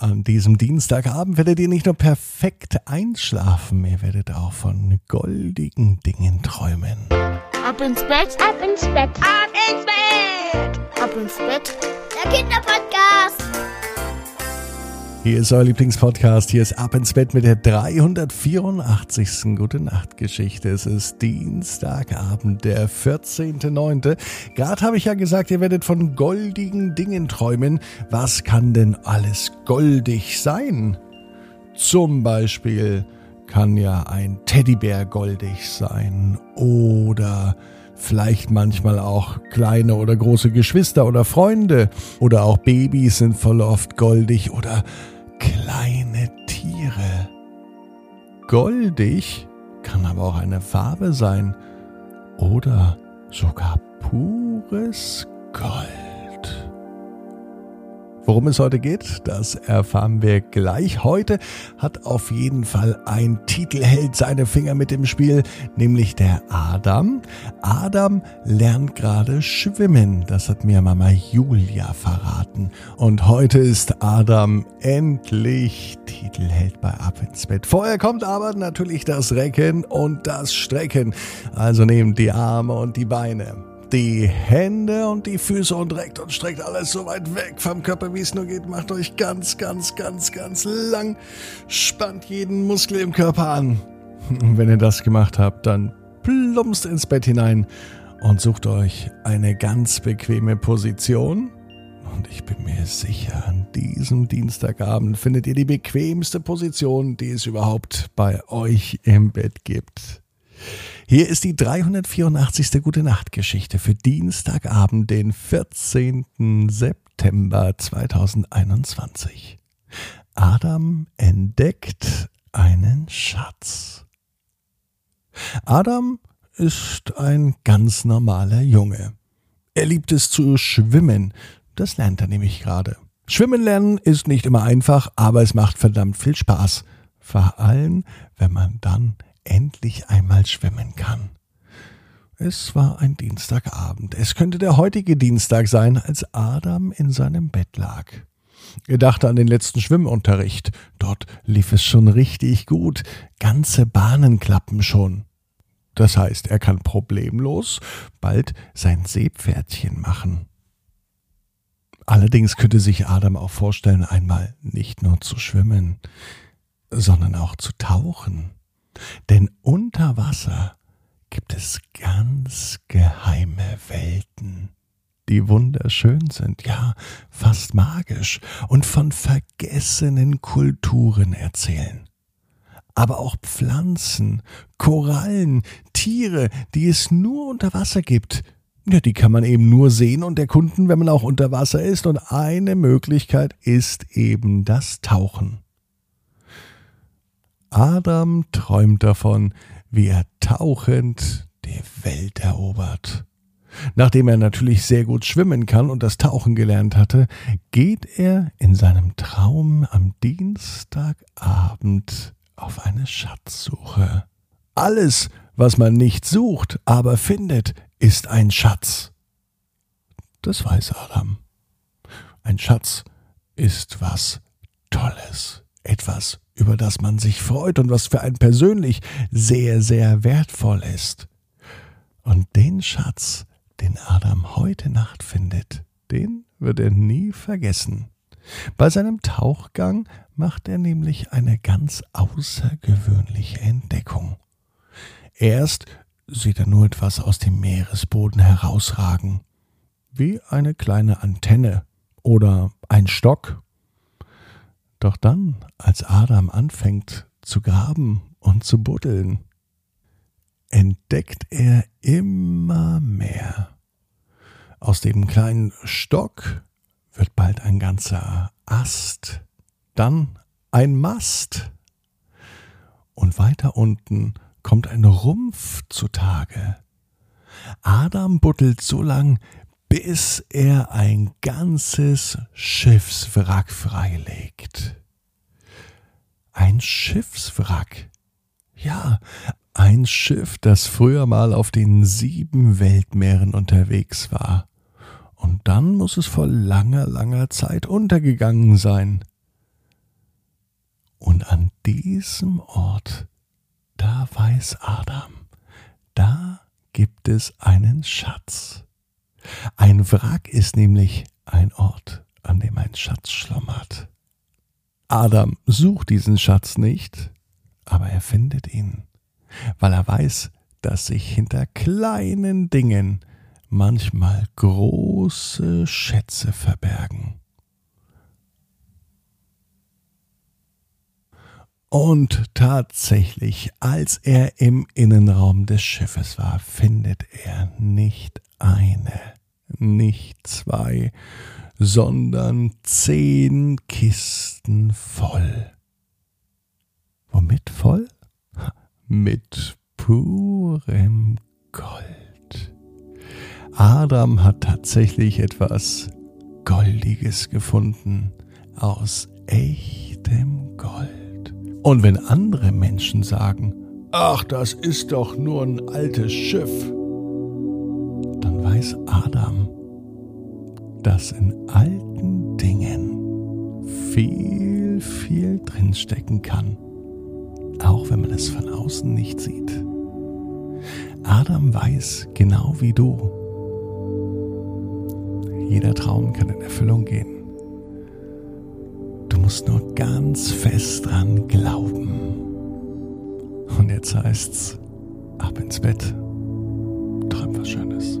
An diesem Dienstagabend werdet ihr nicht nur perfekt einschlafen, ihr werdet auch von goldigen Dingen träumen. Ab ins Bett, ab ins Bett, ab ins Bett, ab ins Bett. Der Kinderpodcast. Hier ist euer Lieblingspodcast. Hier ist Ab ins Bett mit der 384. Gute Nacht Geschichte. Es ist Dienstagabend, der 14.9. Gerade habe ich ja gesagt, ihr werdet von goldigen Dingen träumen. Was kann denn alles goldig sein? Zum Beispiel kann ja ein Teddybär goldig sein oder vielleicht manchmal auch kleine oder große Geschwister oder Freunde oder auch Babys sind voll oft goldig oder kleine Tiere. Goldig kann aber auch eine Farbe sein oder sogar pures Gold. Worum es heute geht, das erfahren wir gleich. Heute hat auf jeden Fall ein Titelheld seine Finger mit im Spiel, nämlich der Adam. Adam lernt gerade schwimmen. Das hat mir Mama Julia verraten. Und heute ist Adam endlich Titelheld bei Ab ins Bett. Vorher kommt aber natürlich das Recken und das Strecken. Also nehmt die Arme und die Beine die Hände und die Füße und reckt und streckt alles so weit weg vom Körper, wie es nur geht. Macht euch ganz, ganz, ganz, ganz lang. Spannt jeden Muskel im Körper an. Und wenn ihr das gemacht habt, dann plumpst ins Bett hinein und sucht euch eine ganz bequeme Position. Und ich bin mir sicher, an diesem Dienstagabend findet ihr die bequemste Position, die es überhaupt bei euch im Bett gibt. Hier ist die 384. Gute Nacht Geschichte für Dienstagabend, den 14. September 2021. Adam entdeckt einen Schatz. Adam ist ein ganz normaler Junge. Er liebt es zu schwimmen. Das lernt er nämlich gerade. Schwimmen lernen ist nicht immer einfach, aber es macht verdammt viel Spaß. Vor allem, wenn man dann endlich einmal schwimmen kann. Es war ein Dienstagabend. Es könnte der heutige Dienstag sein, als Adam in seinem Bett lag. Er dachte an den letzten Schwimmunterricht. Dort lief es schon richtig gut. Ganze Bahnen klappen schon. Das heißt, er kann problemlos bald sein Seepferdchen machen. Allerdings könnte sich Adam auch vorstellen, einmal nicht nur zu schwimmen, sondern auch zu tauchen. Denn unter Wasser gibt es ganz geheime Welten, die wunderschön sind, ja fast magisch und von vergessenen Kulturen erzählen. Aber auch Pflanzen, Korallen, Tiere, die es nur unter Wasser gibt, ja, die kann man eben nur sehen und erkunden, wenn man auch unter Wasser ist. Und eine Möglichkeit ist eben das Tauchen. Adam träumt davon, wie er tauchend die Welt erobert. Nachdem er natürlich sehr gut schwimmen kann und das Tauchen gelernt hatte, geht er in seinem Traum am Dienstagabend auf eine Schatzsuche. Alles, was man nicht sucht, aber findet, ist ein Schatz. Das weiß Adam. Ein Schatz ist was Tolles, etwas über das man sich freut und was für einen persönlich sehr, sehr wertvoll ist. Und den Schatz, den Adam heute Nacht findet, den wird er nie vergessen. Bei seinem Tauchgang macht er nämlich eine ganz außergewöhnliche Entdeckung. Erst sieht er nur etwas aus dem Meeresboden herausragen, wie eine kleine Antenne oder ein Stock doch dann, als Adam anfängt zu graben und zu buddeln, entdeckt er immer mehr. Aus dem kleinen Stock wird bald ein ganzer Ast, dann ein Mast. Und weiter unten kommt ein Rumpf zutage. Adam buddelt so lang, bis er ein ganzes Schiffswrack freilegt. Ein Schiffswrack. Ja, ein Schiff, das früher mal auf den sieben Weltmeeren unterwegs war. Und dann muss es vor langer, langer Zeit untergegangen sein. diesem Ort, da weiß Adam, da gibt es einen Schatz. Ein Wrack ist nämlich ein Ort, an dem ein Schatz schlummert. Adam sucht diesen Schatz nicht, aber er findet ihn, weil er weiß, dass sich hinter kleinen Dingen manchmal große Schätze verbergen. Und tatsächlich, als er im Innenraum des Schiffes war, findet er nicht eine, nicht zwei, sondern zehn Kisten voll. Womit voll? Mit purem Gold. Adam hat tatsächlich etwas Goldiges gefunden aus echtem Gold. Und wenn andere Menschen sagen, ach, das ist doch nur ein altes Schiff, weiß Adam, dass in alten Dingen viel, viel drinstecken kann, auch wenn man es von außen nicht sieht. Adam weiß genau wie du, jeder Traum kann in Erfüllung gehen musst nur ganz fest dran glauben. Und jetzt heißt's, ab ins Bett. Träum was Schönes.